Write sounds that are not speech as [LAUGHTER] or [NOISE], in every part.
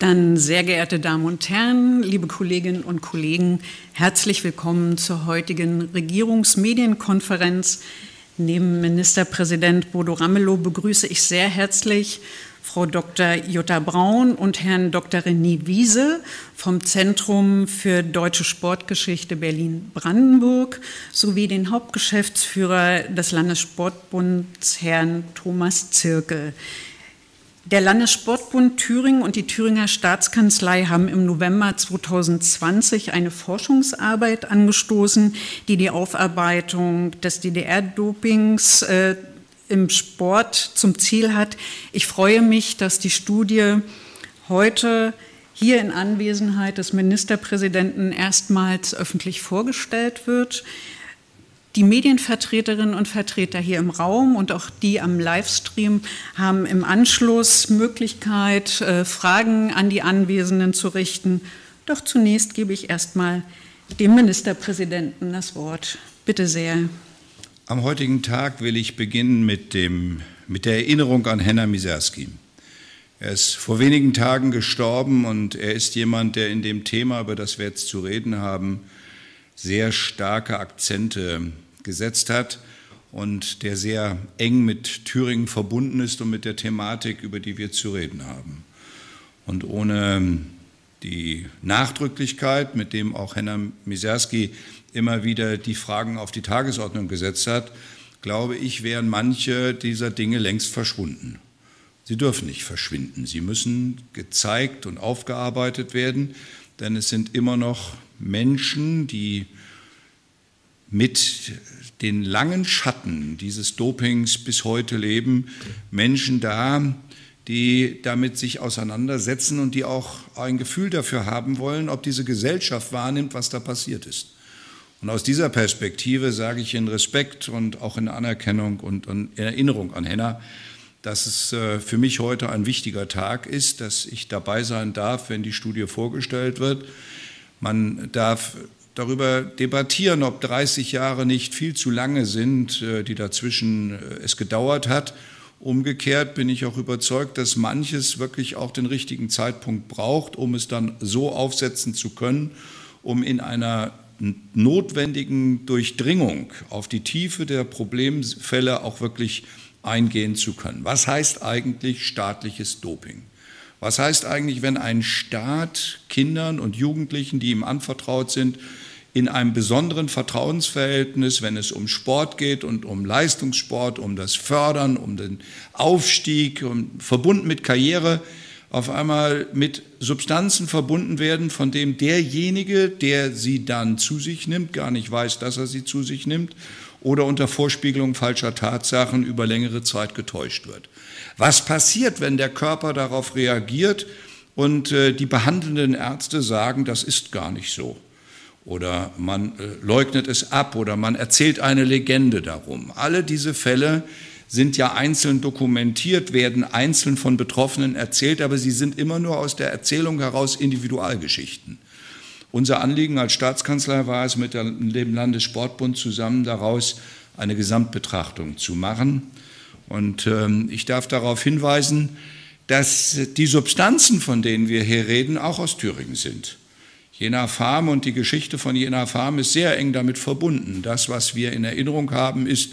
Dann, sehr geehrte Damen und Herren, liebe Kolleginnen und Kollegen, herzlich willkommen zur heutigen Regierungsmedienkonferenz. Neben Ministerpräsident Bodo Ramelow begrüße ich sehr herzlich Frau Dr. Jutta Braun und Herrn Dr. René Wiese vom Zentrum für Deutsche Sportgeschichte Berlin-Brandenburg sowie den Hauptgeschäftsführer des Landessportbunds, Herrn Thomas Zirkel. Der Landessportbund Thüringen und die Thüringer Staatskanzlei haben im November 2020 eine Forschungsarbeit angestoßen, die die Aufarbeitung des DDR-Dopings äh, im Sport zum Ziel hat. Ich freue mich, dass die Studie heute hier in Anwesenheit des Ministerpräsidenten erstmals öffentlich vorgestellt wird die Medienvertreterinnen und Vertreter hier im Raum und auch die am Livestream haben im Anschluss Möglichkeit, äh, Fragen an die Anwesenden zu richten. Doch zunächst gebe ich erstmal dem Ministerpräsidenten das Wort. Bitte sehr. Am heutigen Tag will ich beginnen mit, dem, mit der Erinnerung an Henna Miserski. Er ist vor wenigen Tagen gestorben und er ist jemand, der in dem Thema, über das wir jetzt zu reden haben, sehr starke Akzente gesetzt hat und der sehr eng mit Thüringen verbunden ist und mit der Thematik, über die wir zu reden haben. Und ohne die Nachdrücklichkeit, mit dem auch Henna Miserski immer wieder die Fragen auf die Tagesordnung gesetzt hat, glaube ich, wären manche dieser Dinge längst verschwunden. Sie dürfen nicht verschwinden. Sie müssen gezeigt und aufgearbeitet werden, denn es sind immer noch Menschen, die mit den langen Schatten dieses Dopings bis heute leben, Menschen da, die damit sich auseinandersetzen und die auch ein Gefühl dafür haben wollen, ob diese Gesellschaft wahrnimmt, was da passiert ist. Und aus dieser Perspektive sage ich in Respekt und auch in Anerkennung und in Erinnerung an Henna, dass es äh, für mich heute ein wichtiger Tag ist, dass ich dabei sein darf, wenn die Studie vorgestellt wird. Man darf darüber debattieren, ob 30 Jahre nicht viel zu lange sind, äh, die dazwischen äh, es gedauert hat. Umgekehrt bin ich auch überzeugt, dass manches wirklich auch den richtigen Zeitpunkt braucht, um es dann so aufsetzen zu können, um in einer notwendigen Durchdringung auf die Tiefe der Problemfälle auch wirklich eingehen zu können. Was heißt eigentlich staatliches Doping? Was heißt eigentlich, wenn ein Staat Kindern und Jugendlichen, die ihm anvertraut sind, in einem besonderen Vertrauensverhältnis, wenn es um Sport geht und um Leistungssport, um das Fördern, um den Aufstieg, um, verbunden mit Karriere, auf einmal mit Substanzen verbunden werden, von dem derjenige, der sie dann zu sich nimmt, gar nicht weiß, dass er sie zu sich nimmt oder unter Vorspiegelung falscher Tatsachen über längere Zeit getäuscht wird. Was passiert, wenn der Körper darauf reagiert und äh, die behandelnden Ärzte sagen, das ist gar nicht so? oder man äh, leugnet es ab oder man erzählt eine Legende darum. Alle diese Fälle sind ja einzeln dokumentiert, werden einzeln von Betroffenen erzählt, aber sie sind immer nur aus der Erzählung heraus Individualgeschichten. Unser Anliegen als Staatskanzlei war es, mit dem Landessportbund zusammen daraus eine Gesamtbetrachtung zu machen. Und ähm, ich darf darauf hinweisen, dass die Substanzen, von denen wir hier reden, auch aus Thüringen sind. Jena Farm und die Geschichte von Jena Farm ist sehr eng damit verbunden. Das, was wir in Erinnerung haben, ist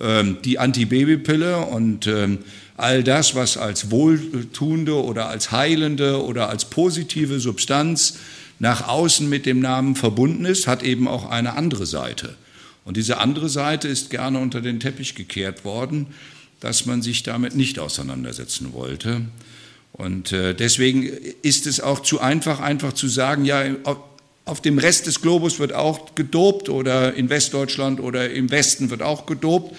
ähm, die Antibabypille und ähm, all das, was als wohltuende oder als heilende oder als positive Substanz nach außen mit dem Namen verbunden ist, hat eben auch eine andere Seite. Und diese andere Seite ist gerne unter den Teppich gekehrt worden, dass man sich damit nicht auseinandersetzen wollte. Und äh, deswegen ist es auch zu einfach, einfach zu sagen, ja, auf dem Rest des Globus wird auch gedopt oder in Westdeutschland oder im Westen wird auch gedopt.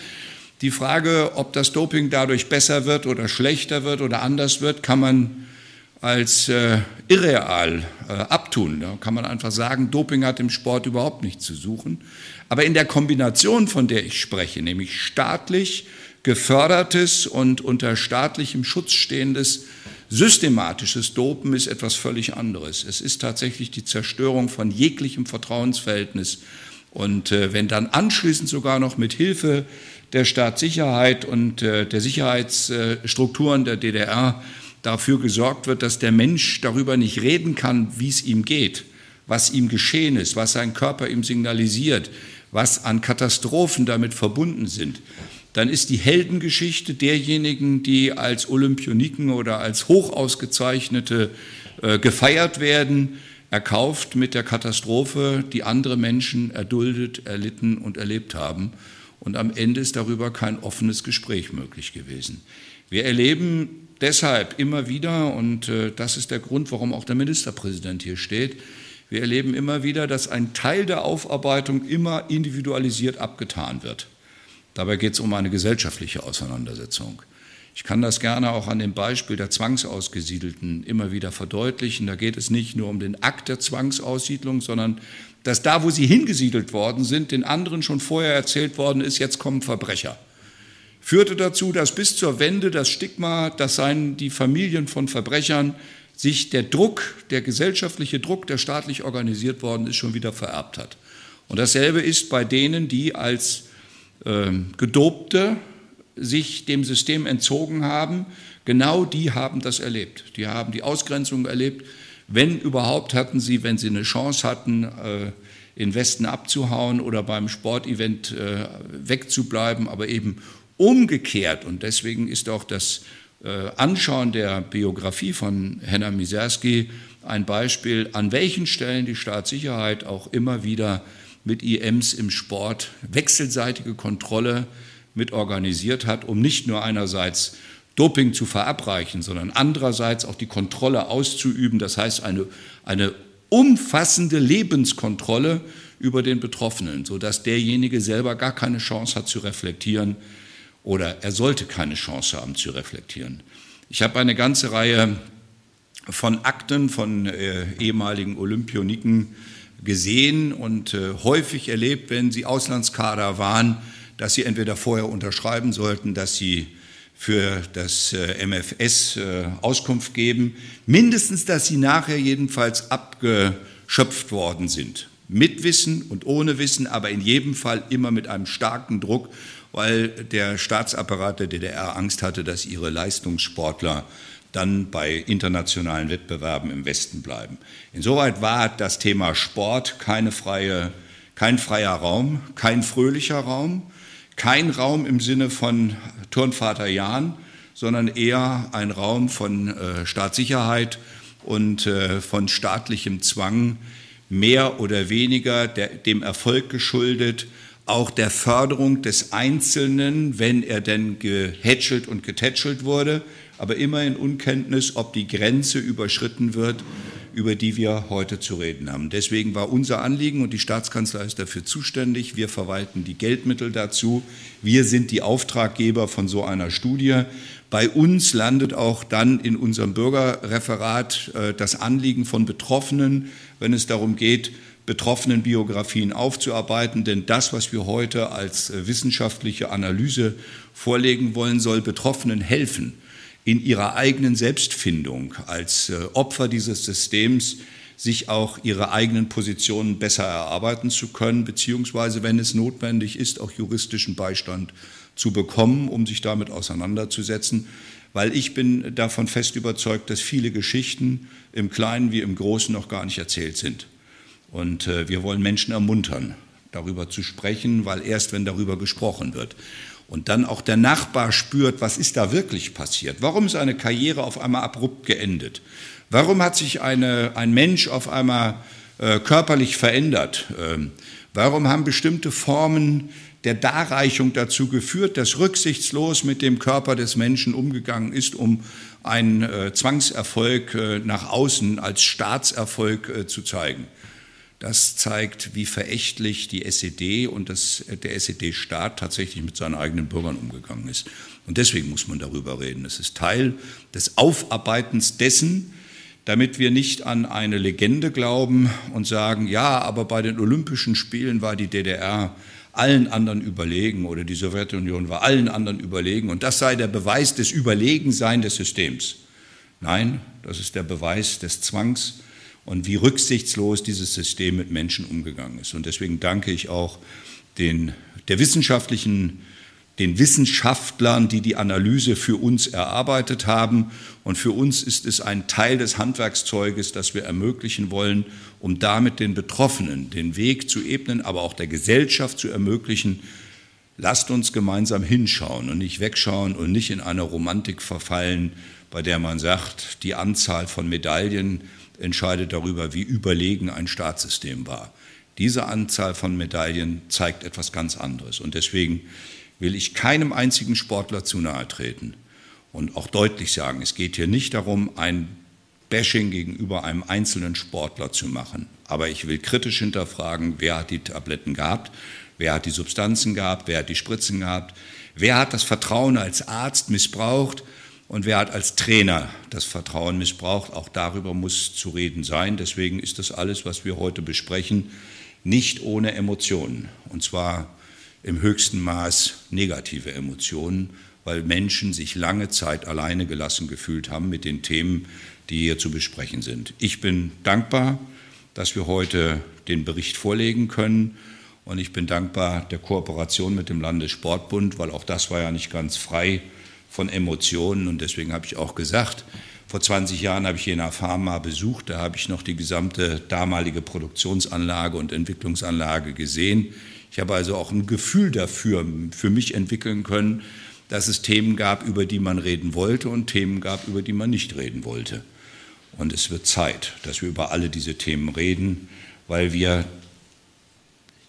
Die Frage, ob das Doping dadurch besser wird oder schlechter wird oder anders wird, kann man als äh, irreal äh, abtun. Da kann man einfach sagen, Doping hat im Sport überhaupt nichts zu suchen. Aber in der Kombination, von der ich spreche, nämlich staatlich gefördertes und unter staatlichem Schutz stehendes Systematisches Dopen ist etwas völlig anderes. Es ist tatsächlich die Zerstörung von jeglichem Vertrauensverhältnis. Und äh, wenn dann anschließend sogar noch mit Hilfe der Staatssicherheit und äh, der Sicherheitsstrukturen der DDR dafür gesorgt wird, dass der Mensch darüber nicht reden kann, wie es ihm geht, was ihm geschehen ist, was sein Körper ihm signalisiert, was an Katastrophen damit verbunden sind, dann ist die Heldengeschichte derjenigen, die als Olympioniken oder als Hochausgezeichnete äh, gefeiert werden, erkauft mit der Katastrophe, die andere Menschen erduldet, erlitten und erlebt haben. Und am Ende ist darüber kein offenes Gespräch möglich gewesen. Wir erleben deshalb immer wieder, und äh, das ist der Grund, warum auch der Ministerpräsident hier steht, wir erleben immer wieder, dass ein Teil der Aufarbeitung immer individualisiert abgetan wird. Dabei geht es um eine gesellschaftliche Auseinandersetzung. Ich kann das gerne auch an dem Beispiel der Zwangsausgesiedelten immer wieder verdeutlichen. Da geht es nicht nur um den Akt der Zwangsaussiedlung, sondern dass da, wo sie hingesiedelt worden sind, den anderen schon vorher erzählt worden ist, jetzt kommen Verbrecher. Führte dazu, dass bis zur Wende das Stigma, das seien die Familien von Verbrechern, sich der Druck, der gesellschaftliche Druck, der staatlich organisiert worden ist, schon wieder vererbt hat. Und dasselbe ist bei denen, die als äh, Gedobte sich dem System entzogen haben, genau die haben das erlebt. Die haben die Ausgrenzung erlebt. Wenn überhaupt hatten sie, wenn sie eine Chance hatten, äh, in Westen abzuhauen oder beim Sportevent äh, wegzubleiben, aber eben umgekehrt. Und deswegen ist auch das äh, Anschauen der Biografie von Henna Miserski ein Beispiel, an welchen Stellen die Staatssicherheit auch immer wieder mit IMs im Sport wechselseitige Kontrolle mit organisiert hat, um nicht nur einerseits Doping zu verabreichen, sondern andererseits auch die Kontrolle auszuüben, das heißt eine, eine umfassende Lebenskontrolle über den Betroffenen, sodass derjenige selber gar keine Chance hat zu reflektieren oder er sollte keine Chance haben zu reflektieren. Ich habe eine ganze Reihe von Akten von äh, ehemaligen Olympioniken gesehen und äh, häufig erlebt, wenn sie Auslandskader waren, dass sie entweder vorher unterschreiben sollten, dass sie für das äh, MFS äh, Auskunft geben, mindestens, dass sie nachher jedenfalls abgeschöpft worden sind. Mit Wissen und ohne Wissen, aber in jedem Fall immer mit einem starken Druck, weil der Staatsapparat der DDR Angst hatte, dass ihre Leistungssportler dann bei internationalen Wettbewerben im Westen bleiben. Insoweit war das Thema Sport keine freie, kein freier Raum, kein fröhlicher Raum, kein Raum im Sinne von Turnvater Jan, sondern eher ein Raum von äh, Staatssicherheit und äh, von staatlichem Zwang, mehr oder weniger der, dem Erfolg geschuldet, auch der Förderung des Einzelnen, wenn er denn gehätschelt und getätschelt wurde, aber immer in Unkenntnis, ob die Grenze überschritten wird über die wir heute zu reden haben. Deswegen war unser Anliegen und die Staatskanzlei ist dafür zuständig. Wir verwalten die Geldmittel dazu. Wir sind die Auftraggeber von so einer Studie. Bei uns landet auch dann in unserem Bürgerreferat äh, das Anliegen von Betroffenen, wenn es darum geht, betroffenen Biografien aufzuarbeiten. Denn das, was wir heute als äh, wissenschaftliche Analyse vorlegen wollen, soll Betroffenen helfen in ihrer eigenen Selbstfindung als äh, Opfer dieses Systems sich auch ihre eigenen Positionen besser erarbeiten zu können, beziehungsweise, wenn es notwendig ist, auch juristischen Beistand zu bekommen, um sich damit auseinanderzusetzen. Weil ich bin davon fest überzeugt, dass viele Geschichten im Kleinen wie im Großen noch gar nicht erzählt sind. Und äh, wir wollen Menschen ermuntern, darüber zu sprechen, weil erst wenn darüber gesprochen wird, und dann auch der Nachbar spürt, was ist da wirklich passiert? Warum ist eine Karriere auf einmal abrupt geendet? Warum hat sich eine, ein Mensch auf einmal äh, körperlich verändert? Ähm, warum haben bestimmte Formen der Darreichung dazu geführt, dass rücksichtslos mit dem Körper des Menschen umgegangen ist, um einen äh, Zwangserfolg äh, nach außen als Staatserfolg äh, zu zeigen? Das zeigt, wie verächtlich die SED und das, der SED-Staat tatsächlich mit seinen eigenen Bürgern umgegangen ist. Und deswegen muss man darüber reden. Es ist Teil des Aufarbeitens dessen, damit wir nicht an eine Legende glauben und sagen, ja, aber bei den Olympischen Spielen war die DDR allen anderen überlegen oder die Sowjetunion war allen anderen überlegen und das sei der Beweis des Überlegenseins des Systems. Nein, das ist der Beweis des Zwangs und wie rücksichtslos dieses System mit Menschen umgegangen ist. Und deswegen danke ich auch den, der wissenschaftlichen, den Wissenschaftlern, die die Analyse für uns erarbeitet haben. Und für uns ist es ein Teil des Handwerkszeuges, das wir ermöglichen wollen, um damit den Betroffenen den Weg zu ebnen, aber auch der Gesellschaft zu ermöglichen, lasst uns gemeinsam hinschauen und nicht wegschauen und nicht in eine Romantik verfallen, bei der man sagt, die Anzahl von Medaillen entscheidet darüber, wie überlegen ein Staatssystem war. Diese Anzahl von Medaillen zeigt etwas ganz anderes. Und deswegen will ich keinem einzigen Sportler zu nahe treten und auch deutlich sagen, es geht hier nicht darum, ein Bashing gegenüber einem einzelnen Sportler zu machen. Aber ich will kritisch hinterfragen, wer hat die Tabletten gehabt, wer hat die Substanzen gehabt, wer hat die Spritzen gehabt, wer hat das Vertrauen als Arzt missbraucht und wer hat als Trainer das Vertrauen missbraucht. Auch darüber muss zu reden sein. Deswegen ist das alles, was wir heute besprechen, nicht ohne Emotionen. Und zwar im höchsten Maß negative Emotionen, weil Menschen sich lange Zeit alleine gelassen gefühlt haben mit den Themen, die hier zu besprechen sind. Ich bin dankbar, dass wir heute den Bericht vorlegen können und ich bin dankbar der Kooperation mit dem Landessportbund, weil auch das war ja nicht ganz frei von Emotionen und deswegen habe ich auch gesagt, vor 20 Jahren habe ich Jena Pharma besucht, da habe ich noch die gesamte damalige Produktionsanlage und Entwicklungsanlage gesehen. Ich habe also auch ein Gefühl dafür für mich entwickeln können, dass es Themen gab, über die man reden wollte und Themen gab, über die man nicht reden wollte. Und es wird Zeit, dass wir über alle diese Themen reden, weil wir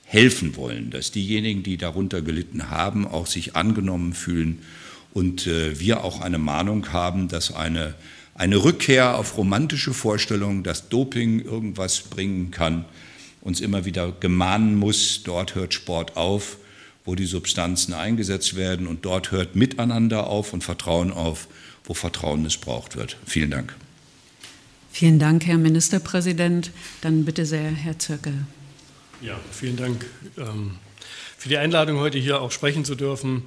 helfen wollen, dass diejenigen, die darunter gelitten haben, auch sich angenommen fühlen und äh, wir auch eine Mahnung haben, dass eine, eine Rückkehr auf romantische Vorstellungen, dass Doping irgendwas bringen kann, uns immer wieder gemahnen muss, dort hört Sport auf, wo die Substanzen eingesetzt werden und dort hört Miteinander auf und Vertrauen auf, wo Vertrauen missbraucht wird. Vielen Dank. Vielen Dank, Herr Ministerpräsident. Dann bitte sehr, Herr Zirkel. Ja, vielen Dank ähm, für die Einladung, heute hier auch sprechen zu dürfen.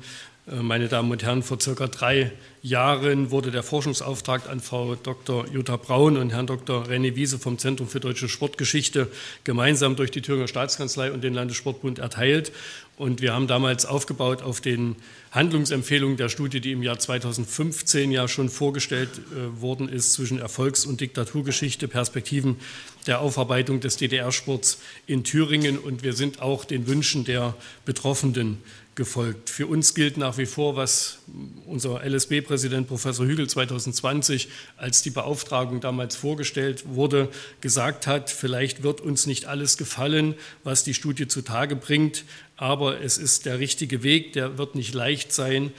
Äh, meine Damen und Herren, vor circa drei Jahren wurde der Forschungsauftrag an Frau Dr. Jutta Braun und Herrn Dr. René Wiese vom Zentrum für deutsche Sportgeschichte gemeinsam durch die Thüringer Staatskanzlei und den Landessportbund erteilt. Und wir haben damals aufgebaut auf den Handlungsempfehlungen der Studie, die im Jahr 2015 ja schon vorgestellt äh, worden ist, zwischen Erfolgs- und Diktaturgeschichte, Perspektiven der Aufarbeitung des DDR-Sports in Thüringen. Und wir sind auch den Wünschen der Betroffenen gefolgt. Für uns gilt nach wie vor, was unser LSB-Präsident Professor Hügel 2020, als die Beauftragung damals vorgestellt wurde, gesagt hat, vielleicht wird uns nicht alles gefallen, was die Studie zutage bringt, aber es ist der richtige Weg, der wird nicht leicht sein,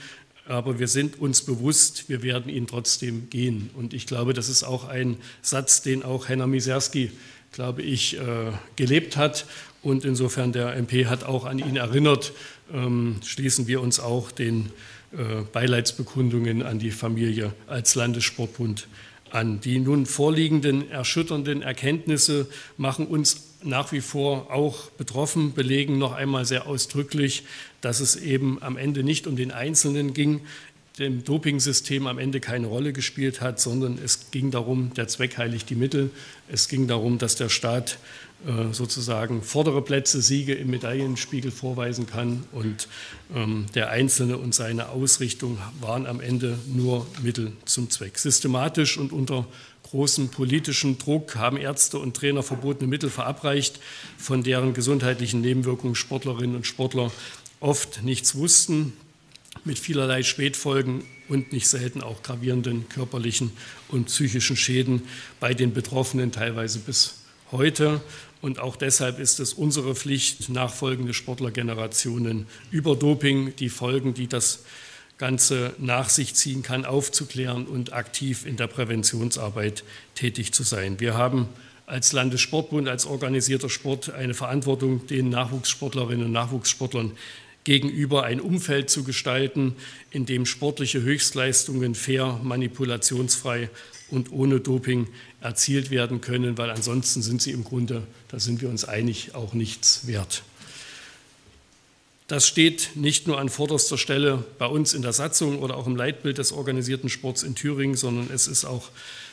aber wir sind uns bewusst, wir werden ihn trotzdem gehen. Und ich glaube, das ist auch ein Satz, den auch Henna Miserski, glaube ich, äh, gelebt hat. Und insofern der MP hat auch an ihn erinnert ähm, schließen wir uns auch den äh, Beileidsbekundungen an die Familie als Landessportbund an. Die nun vorliegenden erschütternden Erkenntnisse machen uns nach wie vor auch betroffen, belegen noch einmal sehr ausdrücklich, dass es eben am Ende nicht um den Einzelnen ging, dem Dopingsystem am Ende keine Rolle gespielt hat, sondern es ging darum, der Zweck heiligt die Mittel. Es ging darum, dass der Staat sozusagen vordere Plätze, Siege im Medaillenspiegel vorweisen kann. Und ähm, der Einzelne und seine Ausrichtung waren am Ende nur Mittel zum Zweck. Systematisch und unter großem politischen Druck haben Ärzte und Trainer verbotene Mittel verabreicht, von deren gesundheitlichen Nebenwirkungen Sportlerinnen und Sportler oft nichts wussten, mit vielerlei Spätfolgen und nicht selten auch gravierenden körperlichen und psychischen Schäden bei den Betroffenen teilweise bis heute. Und auch deshalb ist es unsere Pflicht, nachfolgende Sportlergenerationen über Doping, die Folgen, die das Ganze nach sich ziehen kann, aufzuklären und aktiv in der Präventionsarbeit tätig zu sein. Wir haben als Landessportbund, als organisierter Sport eine Verantwortung, den Nachwuchssportlerinnen und Nachwuchssportlern gegenüber ein Umfeld zu gestalten, in dem sportliche Höchstleistungen fair, manipulationsfrei und ohne Doping erzielt werden können, weil ansonsten sind sie im Grunde, da sind wir uns einig, auch nichts wert. Das steht nicht nur an vorderster Stelle bei uns in der Satzung oder auch im Leitbild des organisierten Sports in Thüringen, sondern es ist auch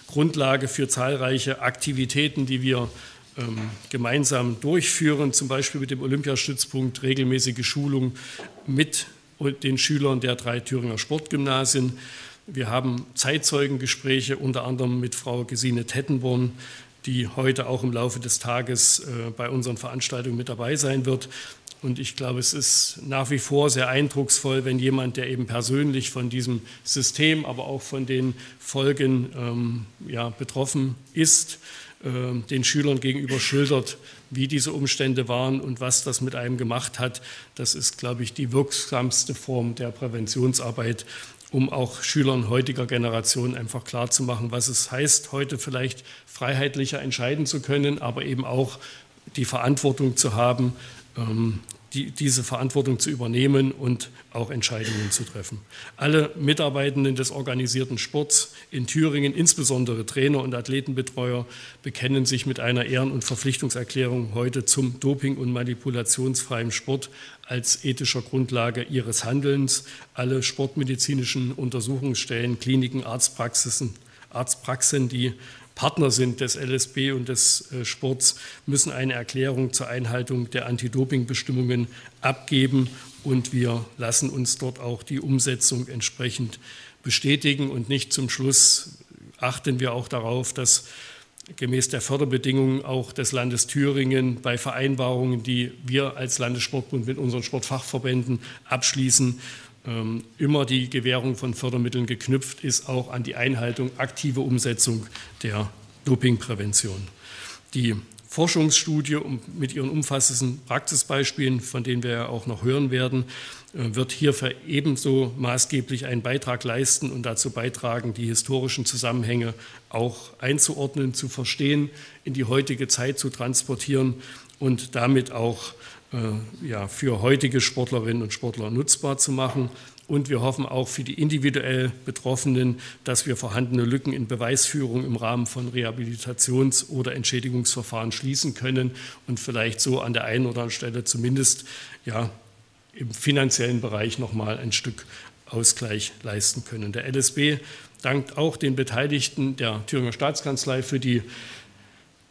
Grundlage für zahlreiche Aktivitäten, die wir ähm, gemeinsam durchführen, zum Beispiel mit dem Olympiastützpunkt regelmäßige Schulung mit den Schülern der drei Thüringer Sportgymnasien. Wir haben Zeitzeugengespräche, unter anderem mit Frau Gesine Tettenborn, die heute auch im Laufe des Tages äh, bei unseren Veranstaltungen mit dabei sein wird. Und ich glaube, es ist nach wie vor sehr eindrucksvoll, wenn jemand, der eben persönlich von diesem System, aber auch von den Folgen ähm, ja, betroffen ist, äh, den Schülern gegenüber schildert, wie diese Umstände waren und was das mit einem gemacht hat. Das ist, glaube ich, die wirksamste Form der Präventionsarbeit, um auch Schülern heutiger Generation einfach klarzumachen, was es heißt, heute vielleicht freiheitlicher entscheiden zu können, aber eben auch die Verantwortung zu haben, ähm, die, diese Verantwortung zu übernehmen und auch Entscheidungen zu treffen. Alle Mitarbeitenden des organisierten Sports in Thüringen, insbesondere Trainer und Athletenbetreuer, bekennen sich mit einer Ehren- und Verpflichtungserklärung heute zum doping- und manipulationsfreien Sport als ethischer Grundlage ihres Handelns. Alle sportmedizinischen Untersuchungsstellen, Kliniken, Arztpraxisen, Arztpraxen, die Partner sind des LSB und des äh, Sports, müssen eine Erklärung zur Einhaltung der Anti-Doping-Bestimmungen abgeben und wir lassen uns dort auch die Umsetzung entsprechend bestätigen. Und nicht zum Schluss achten wir auch darauf, dass gemäß der Förderbedingungen auch des Landes Thüringen bei Vereinbarungen, die wir als Landessportbund mit unseren Sportfachverbänden abschließen, immer die Gewährung von Fördermitteln geknüpft ist, auch an die Einhaltung, aktive Umsetzung der Dopingprävention. Die Forschungsstudie mit ihren umfassenden Praxisbeispielen, von denen wir ja auch noch hören werden, äh, wird hierfür ebenso maßgeblich einen Beitrag leisten und dazu beitragen, die historischen Zusammenhänge auch einzuordnen, zu verstehen, in die heutige Zeit zu transportieren und damit auch ja, für heutige Sportlerinnen und Sportler nutzbar zu machen. Und wir hoffen auch für die individuell Betroffenen, dass wir vorhandene Lücken in Beweisführung im Rahmen von Rehabilitations- oder Entschädigungsverfahren schließen können und vielleicht so an der einen oder anderen Stelle zumindest ja, im finanziellen Bereich nochmal ein Stück Ausgleich leisten können. Der LSB dankt auch den Beteiligten der Thüringer Staatskanzlei für die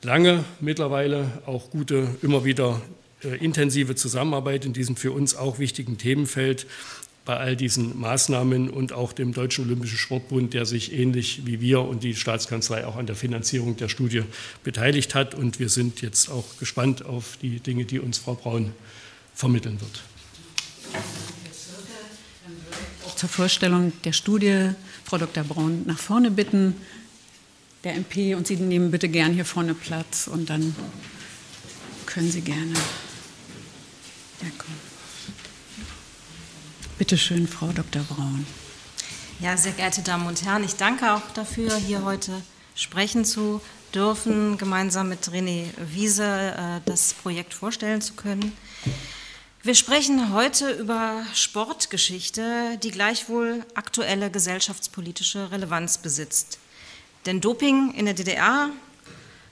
lange mittlerweile auch gute, immer wieder äh, intensive Zusammenarbeit in diesem für uns auch wichtigen Themenfeld bei all diesen Maßnahmen und auch dem Deutschen Olympischen Sportbund, der sich ähnlich wie wir und die Staatskanzlei auch an der Finanzierung der Studie beteiligt hat. Und wir sind jetzt auch gespannt auf die Dinge, die uns Frau Braun vermitteln wird. Zur Vorstellung der Studie Frau Dr. Braun nach vorne bitten, der MP, und Sie nehmen bitte gern hier vorne Platz und dann können Sie gerne. Komm. Bitte schön, Frau Dr. Braun. Ja, sehr geehrte Damen und Herren, ich danke auch dafür, hier heute sprechen zu dürfen, gemeinsam mit René Wiese äh, das Projekt vorstellen zu können. Wir sprechen heute über Sportgeschichte, die gleichwohl aktuelle gesellschaftspolitische Relevanz besitzt. Denn Doping in der DDR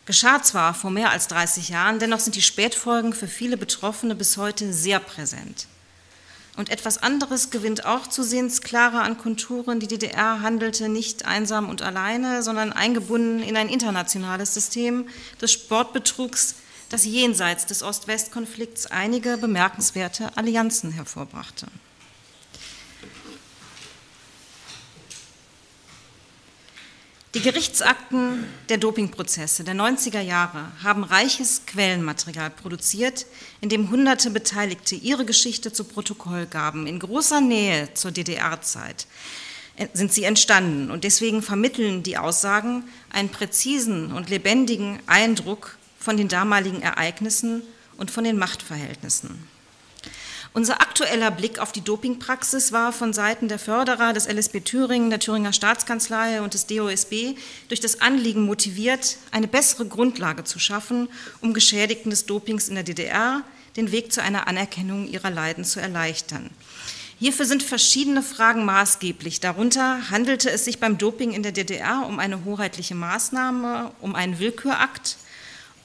geschah zwar vor mehr als 30 Jahren, dennoch sind die Spätfolgen für viele Betroffene bis heute sehr präsent. Und etwas anderes gewinnt auch zusehends klarer an Konturen. Die DDR handelte nicht einsam und alleine, sondern eingebunden in ein internationales System des Sportbetrugs, das jenseits des Ost-West-Konflikts einige bemerkenswerte Allianzen hervorbrachte. Die Gerichtsakten der Dopingprozesse der 90er Jahre haben reiches Quellenmaterial produziert, in dem hunderte Beteiligte ihre Geschichte zu Protokoll gaben. In großer Nähe zur DDR-Zeit sind sie entstanden und deswegen vermitteln die Aussagen einen präzisen und lebendigen Eindruck von den damaligen Ereignissen und von den Machtverhältnissen. Unser aktueller Blick auf die Dopingpraxis war von Seiten der Förderer des LSB Thüringen, der Thüringer Staatskanzlei und des DOSB durch das Anliegen motiviert, eine bessere Grundlage zu schaffen, um Geschädigten des Dopings in der DDR den Weg zu einer Anerkennung ihrer Leiden zu erleichtern. Hierfür sind verschiedene Fragen maßgeblich. Darunter handelte es sich beim Doping in der DDR um eine hoheitliche Maßnahme, um einen Willkürakt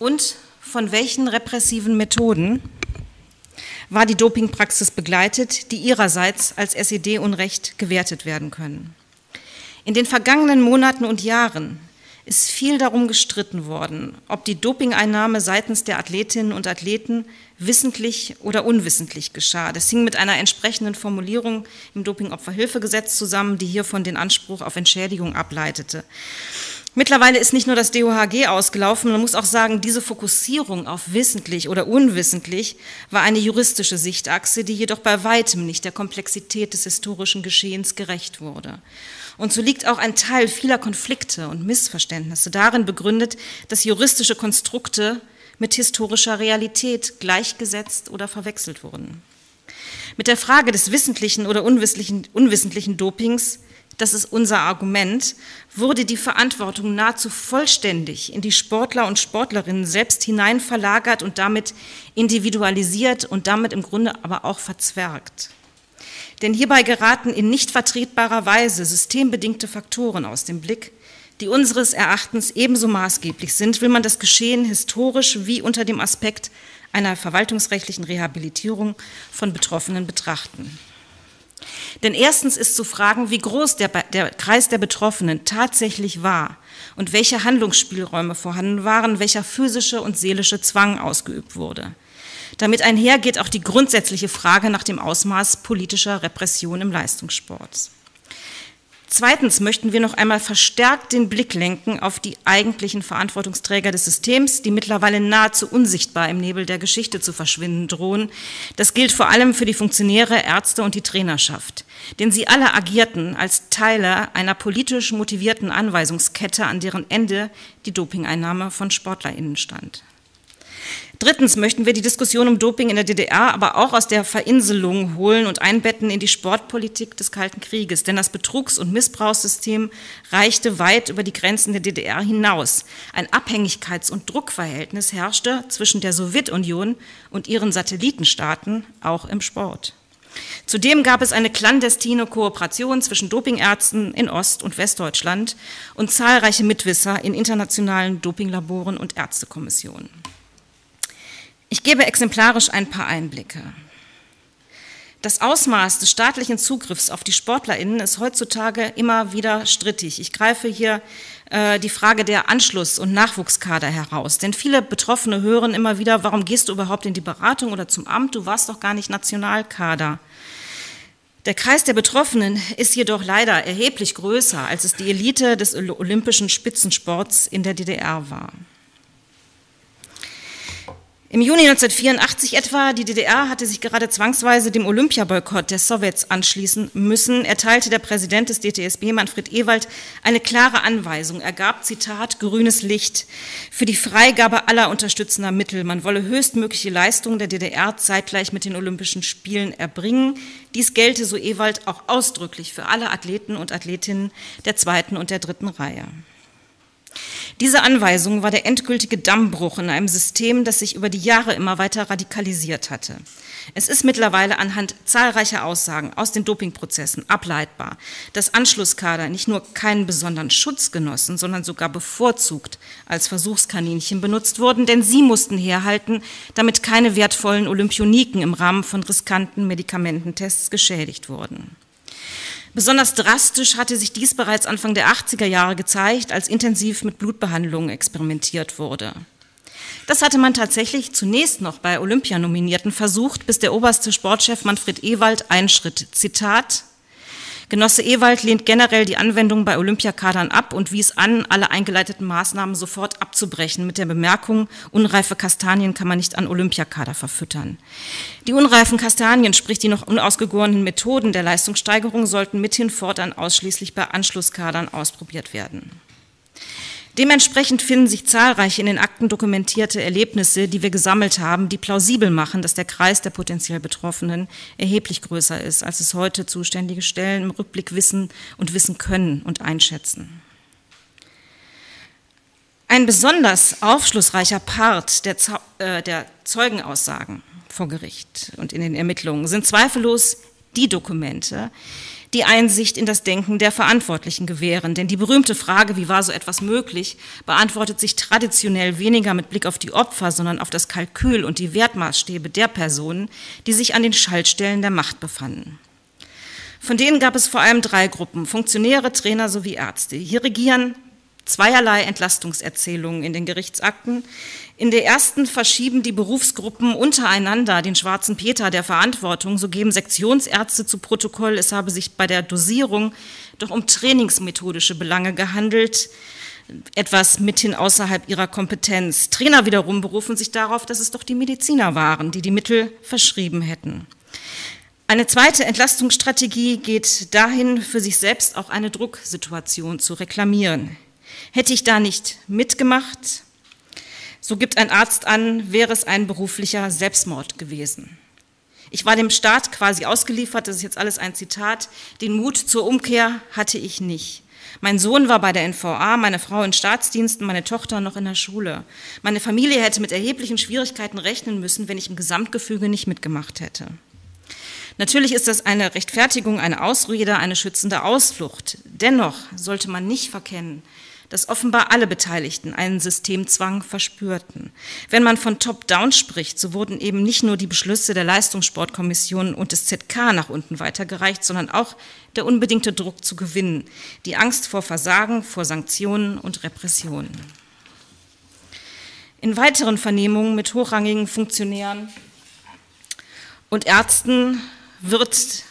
und von welchen repressiven Methoden war die Dopingpraxis begleitet, die ihrerseits als SED-Unrecht gewertet werden können. In den vergangenen Monaten und Jahren ist viel darum gestritten worden, ob die Dopingeinnahme seitens der Athletinnen und Athleten wissentlich oder unwissentlich geschah. Das hing mit einer entsprechenden Formulierung im Dopingopferhilfegesetz zusammen, die hiervon den Anspruch auf Entschädigung ableitete. Mittlerweile ist nicht nur das DOHG ausgelaufen, man muss auch sagen, diese Fokussierung auf wissentlich oder unwissentlich war eine juristische Sichtachse, die jedoch bei weitem nicht der Komplexität des historischen Geschehens gerecht wurde. Und so liegt auch ein Teil vieler Konflikte und Missverständnisse darin begründet, dass juristische Konstrukte mit historischer Realität gleichgesetzt oder verwechselt wurden. Mit der Frage des wissentlichen oder unwissentlichen, unwissentlichen Dopings das ist unser Argument, wurde die Verantwortung nahezu vollständig in die Sportler und Sportlerinnen selbst hinein verlagert und damit individualisiert und damit im Grunde aber auch verzwergt. Denn hierbei geraten in nicht vertretbarer Weise systembedingte Faktoren aus dem Blick, die unseres Erachtens ebenso maßgeblich sind, will man das Geschehen historisch wie unter dem Aspekt einer verwaltungsrechtlichen Rehabilitierung von Betroffenen betrachten. Denn erstens ist zu fragen, wie groß der, der, Kreis der Betroffenen tatsächlich war und welche Handlungsspielräume vorhanden waren, welcher physische und seelische Zwang ausgeübt wurde. Damit einhergeht auch die grundsätzliche Frage nach dem Ausmaß politischer Repression im Leistungssport. Zweitens möchten wir noch einmal verstärkt den Blick lenken auf die eigentlichen Verantwortungsträger des Systems, die mittlerweile nahezu unsichtbar im Nebel der Geschichte zu verschwinden drohen. Das gilt vor allem für die Funktionäre, Ärzte und die Trainerschaft. Denn sie alle agierten als Teile einer politisch motivierten Anweisungskette, an deren Ende die Dopingeinnahme von SportlerInnen stand. Drittens möchten wir die Diskussion um Doping in der DDR aber auch aus der Verinselung holen und einbetten in die Sportpolitik des Kalten Krieges. Denn das Betrugs- und Missbrauchssystem reichte weit über die Grenzen der DDR hinaus. Ein Abhängigkeits- und Druckverhältnis herrschte zwischen der Sowjetunion und ihren Satellitenstaaten, auch im Sport. Zudem gab es eine clandestine Kooperation zwischen Dopingärzten in Ost- und Westdeutschland und zahlreiche Mitwisser in internationalen Dopinglaboren und Ärztekommissionen. Ich gebe exemplarisch ein paar Einblicke. Das Ausmaß des staatlichen Zugriffs auf die Sportlerinnen ist heutzutage immer wieder strittig. Ich greife hier äh, die Frage der Anschluss- und Nachwuchskader heraus. Denn viele Betroffene hören immer wieder, warum gehst du überhaupt in die Beratung oder zum Amt? Du warst doch gar nicht Nationalkader. Der Kreis der Betroffenen ist jedoch leider erheblich größer, als es die Elite des olympischen Spitzensports in der DDR war. Im Juni 1984 etwa, die DDR hatte sich gerade zwangsweise dem Olympiaboykott der Sowjets anschließen müssen, erteilte der Präsident des DTSB, Manfred Ewald, eine klare Anweisung. Er gab, Zitat, grünes Licht für die Freigabe aller unterstützender Mittel. Man wolle höchstmögliche Leistungen der DDR zeitgleich mit den Olympischen Spielen erbringen. Dies gelte, so Ewald, auch ausdrücklich für alle Athleten und Athletinnen der zweiten und der dritten Reihe. Diese Anweisung war der endgültige Dammbruch in einem System, das sich über die Jahre immer weiter radikalisiert hatte. Es ist mittlerweile anhand zahlreicher Aussagen aus den Dopingprozessen ableitbar, dass Anschlusskader nicht nur keinen besonderen Schutz genossen, sondern sogar bevorzugt als Versuchskaninchen benutzt wurden, denn sie mussten herhalten, damit keine wertvollen Olympioniken im Rahmen von riskanten Medikamententests geschädigt wurden. Besonders drastisch hatte sich dies bereits Anfang der 80er Jahre gezeigt, als intensiv mit Blutbehandlungen experimentiert wurde. Das hatte man tatsächlich zunächst noch bei Olympianominierten versucht, bis der oberste Sportchef Manfred Ewald einschritt. Zitat, Genosse Ewald lehnt generell die Anwendung bei Olympiakadern ab und wies an, alle eingeleiteten Maßnahmen sofort abzubrechen mit der Bemerkung, unreife Kastanien kann man nicht an Olympiakader verfüttern. Die unreifen Kastanien, sprich die noch unausgegorenen Methoden der Leistungssteigerung, sollten mithin fortan ausschließlich bei Anschlusskadern ausprobiert werden. Dementsprechend finden sich zahlreiche in den Akten dokumentierte Erlebnisse, die wir gesammelt haben, die plausibel machen, dass der Kreis der potenziell Betroffenen erheblich größer ist, als es heute zuständige Stellen im Rückblick wissen und wissen können und einschätzen. Ein besonders aufschlussreicher Part der, äh, der Zeugenaussagen vor Gericht und in den Ermittlungen sind zweifellos die Dokumente, die Einsicht in das Denken der Verantwortlichen gewähren. Denn die berühmte Frage, wie war so etwas möglich, beantwortet sich traditionell weniger mit Blick auf die Opfer, sondern auf das Kalkül und die Wertmaßstäbe der Personen, die sich an den Schaltstellen der Macht befanden. Von denen gab es vor allem drei Gruppen, Funktionäre, Trainer sowie Ärzte. Hier regieren zweierlei Entlastungserzählungen in den Gerichtsakten. In der ersten verschieben die Berufsgruppen untereinander den schwarzen Peter der Verantwortung. So geben Sektionsärzte zu Protokoll, es habe sich bei der Dosierung doch um trainingsmethodische Belange gehandelt, etwas mithin außerhalb ihrer Kompetenz. Trainer wiederum berufen sich darauf, dass es doch die Mediziner waren, die die Mittel verschrieben hätten. Eine zweite Entlastungsstrategie geht dahin, für sich selbst auch eine Drucksituation zu reklamieren. Hätte ich da nicht mitgemacht, so gibt ein Arzt an, wäre es ein beruflicher Selbstmord gewesen. Ich war dem Staat quasi ausgeliefert, das ist jetzt alles ein Zitat. Den Mut zur Umkehr hatte ich nicht. Mein Sohn war bei der NVA, meine Frau in Staatsdiensten, meine Tochter noch in der Schule. Meine Familie hätte mit erheblichen Schwierigkeiten rechnen müssen, wenn ich im Gesamtgefüge nicht mitgemacht hätte. Natürlich ist das eine Rechtfertigung, eine Ausrede, eine schützende Ausflucht. Dennoch sollte man nicht verkennen, dass offenbar alle Beteiligten einen Systemzwang verspürten. Wenn man von Top-Down spricht, so wurden eben nicht nur die Beschlüsse der Leistungssportkommission und des ZK nach unten weitergereicht, sondern auch der unbedingte Druck zu gewinnen, die Angst vor Versagen, vor Sanktionen und Repressionen. In weiteren Vernehmungen mit hochrangigen Funktionären und Ärzten wird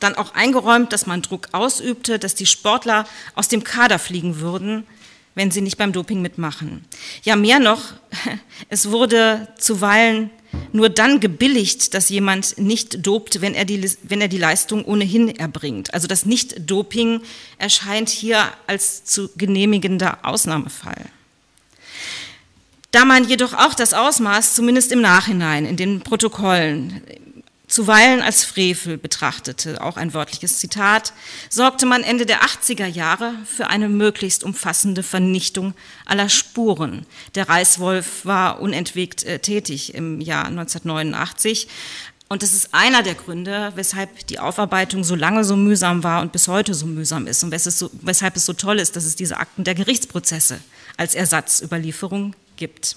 dann auch eingeräumt, dass man Druck ausübte, dass die Sportler aus dem Kader fliegen würden, wenn sie nicht beim Doping mitmachen. Ja, mehr noch, [LAUGHS] es wurde zuweilen nur dann gebilligt, dass jemand nicht dopt, wenn er die, wenn er die Leistung ohnehin erbringt. Also das Nicht-Doping erscheint hier als zu genehmigender Ausnahmefall. Da man jedoch auch das Ausmaß, zumindest im Nachhinein, in den Protokollen, zuweilen als Frevel betrachtete, auch ein wörtliches Zitat, sorgte man Ende der 80er Jahre für eine möglichst umfassende Vernichtung aller Spuren. Der Reißwolf war unentwegt äh, tätig im Jahr 1989. Und das ist einer der Gründe, weshalb die Aufarbeitung so lange so mühsam war und bis heute so mühsam ist und weshalb es so toll ist, dass es diese Akten der Gerichtsprozesse als Ersatzüberlieferung gibt.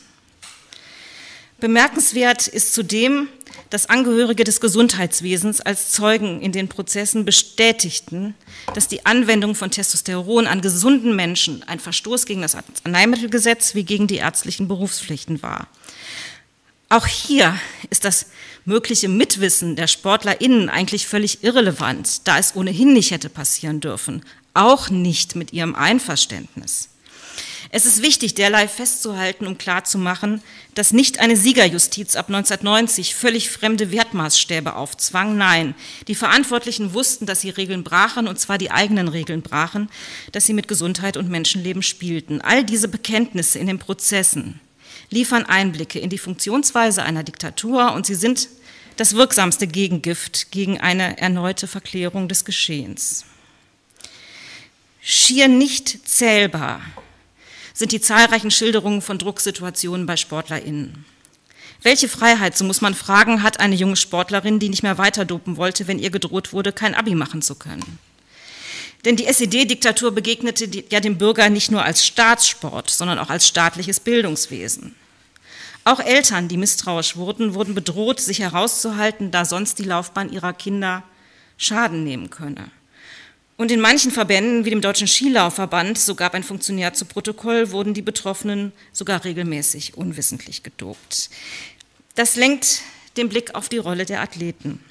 Bemerkenswert ist zudem, dass Angehörige des Gesundheitswesens als Zeugen in den Prozessen bestätigten, dass die Anwendung von Testosteron an gesunden Menschen ein Verstoß gegen das Arzneimittelgesetz wie gegen die ärztlichen Berufspflichten war. Auch hier ist das mögliche Mitwissen der SportlerInnen eigentlich völlig irrelevant, da es ohnehin nicht hätte passieren dürfen, auch nicht mit ihrem Einverständnis. Es ist wichtig, derlei festzuhalten, um klarzumachen, dass nicht eine Siegerjustiz ab 1990 völlig fremde Wertmaßstäbe aufzwang. Nein, die Verantwortlichen wussten, dass sie Regeln brachen, und zwar die eigenen Regeln brachen, dass sie mit Gesundheit und Menschenleben spielten. All diese Bekenntnisse in den Prozessen liefern Einblicke in die Funktionsweise einer Diktatur und sie sind das wirksamste Gegengift gegen eine erneute Verklärung des Geschehens. Schier nicht zählbar sind die zahlreichen Schilderungen von Drucksituationen bei SportlerInnen. Welche Freiheit, so muss man fragen, hat eine junge Sportlerin, die nicht mehr weiter dopen wollte, wenn ihr gedroht wurde, kein Abi machen zu können? Denn die SED-Diktatur begegnete ja dem Bürger nicht nur als Staatssport, sondern auch als staatliches Bildungswesen. Auch Eltern, die misstrauisch wurden, wurden bedroht, sich herauszuhalten, da sonst die Laufbahn ihrer Kinder Schaden nehmen könne. Und in manchen Verbänden, wie dem Deutschen Skilaufverband, so gab ein Funktionär zu Protokoll, wurden die Betroffenen sogar regelmäßig unwissentlich gedopt. Das lenkt den Blick auf die Rolle der Athleten.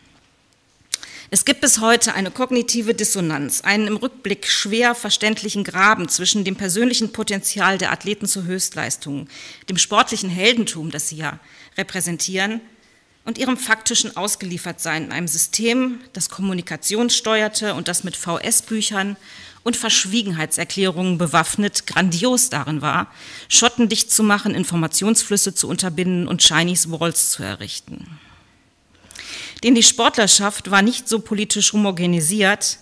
Es gibt bis heute eine kognitive Dissonanz, einen im Rückblick schwer verständlichen Graben zwischen dem persönlichen Potenzial der Athleten zur Höchstleistung, dem sportlichen Heldentum, das sie ja repräsentieren, und ihrem faktischen Ausgeliefertsein in einem System, das Kommunikation steuerte und das mit VS-Büchern und Verschwiegenheitserklärungen bewaffnet grandios darin war, Schotten dicht zu machen, Informationsflüsse zu unterbinden und Chinese Walls zu errichten. Denn die Sportlerschaft war nicht so politisch homogenisiert,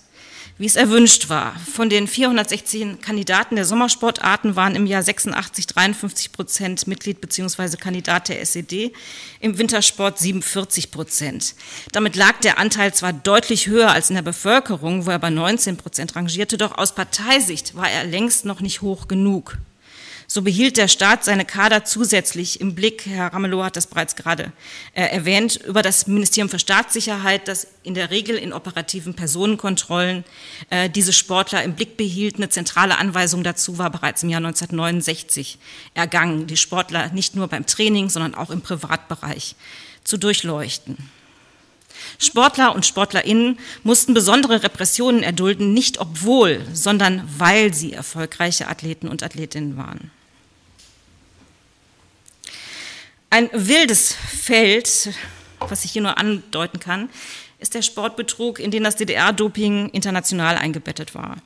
wie es erwünscht war. Von den 416 Kandidaten der Sommersportarten waren im Jahr 86 53 Prozent Mitglied bzw. Kandidat der SED, im Wintersport 47 Prozent. Damit lag der Anteil zwar deutlich höher als in der Bevölkerung, wo er bei 19 Prozent rangierte, doch aus Parteisicht war er längst noch nicht hoch genug. So behielt der Staat seine Kader zusätzlich im Blick, Herr Ramelow hat das bereits gerade äh, erwähnt, über das Ministerium für Staatssicherheit, das in der Regel in operativen Personenkontrollen äh, diese Sportler im Blick behielt. Eine zentrale Anweisung dazu war bereits im Jahr 1969 ergangen, die Sportler nicht nur beim Training, sondern auch im Privatbereich zu durchleuchten. Sportler und Sportlerinnen mussten besondere Repressionen erdulden, nicht obwohl, sondern weil sie erfolgreiche Athleten und Athletinnen waren. Ein wildes Feld, was ich hier nur andeuten kann, ist der Sportbetrug, in den das DDR-Doping international eingebettet war.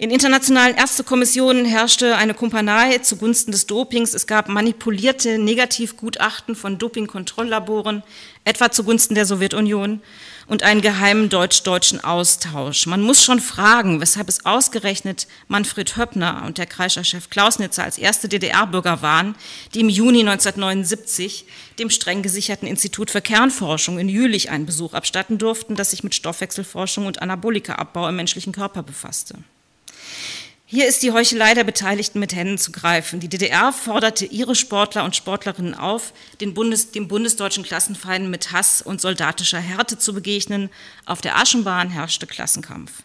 In internationalen Ärztekommissionen herrschte eine Kumpanei zugunsten des Dopings. Es gab manipulierte Negativgutachten von Dopingkontrolllaboren, etwa zugunsten der Sowjetunion, und einen geheimen deutsch-deutschen Austausch. Man muss schon fragen, weshalb es ausgerechnet Manfred Höppner und der Kreischer-Chef Klausnitzer als erste DDR-Bürger waren, die im Juni 1979 dem streng gesicherten Institut für Kernforschung in Jülich einen Besuch abstatten durften, das sich mit Stoffwechselforschung und Anabolikaabbau im menschlichen Körper befasste. Hier ist die Heuchelei der Beteiligten mit Händen zu greifen. Die DDR forderte ihre Sportler und Sportlerinnen auf, den Bundes, dem bundesdeutschen Klassenfeinden mit Hass und soldatischer Härte zu begegnen. Auf der Aschenbahn herrschte Klassenkampf.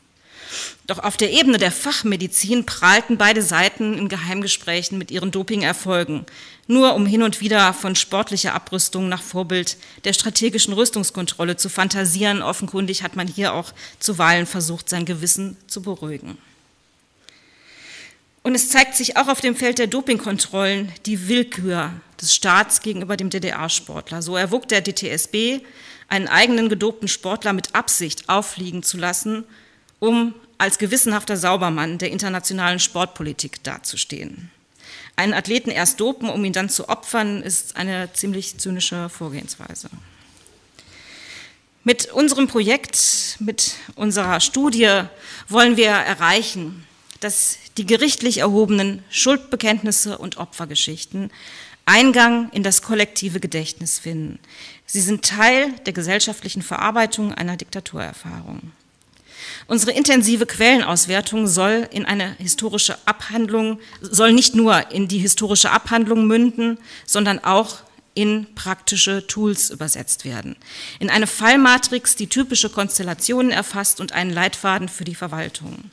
Doch auf der Ebene der Fachmedizin prahlten beide Seiten in Geheimgesprächen mit ihren Dopingerfolgen, nur um hin und wieder von sportlicher Abrüstung nach Vorbild der strategischen Rüstungskontrolle zu fantasieren. Offenkundig hat man hier auch zuweilen versucht, sein Gewissen zu beruhigen. Und es zeigt sich auch auf dem Feld der Dopingkontrollen die Willkür des Staats gegenüber dem DDR-Sportler. So erwog der DTSB, einen eigenen gedopten Sportler mit Absicht auffliegen zu lassen, um als gewissenhafter Saubermann der internationalen Sportpolitik dazustehen. Einen Athleten erst dopen, um ihn dann zu opfern, ist eine ziemlich zynische Vorgehensweise. Mit unserem Projekt, mit unserer Studie wollen wir erreichen, dass die gerichtlich erhobenen Schuldbekenntnisse und Opfergeschichten Eingang in das kollektive Gedächtnis finden. Sie sind Teil der gesellschaftlichen Verarbeitung einer Diktaturerfahrung. Unsere intensive Quellenauswertung soll in eine historische Abhandlung, soll nicht nur in die historische Abhandlung münden, sondern auch in praktische Tools übersetzt werden. In eine Fallmatrix, die typische Konstellationen erfasst und einen Leitfaden für die Verwaltung.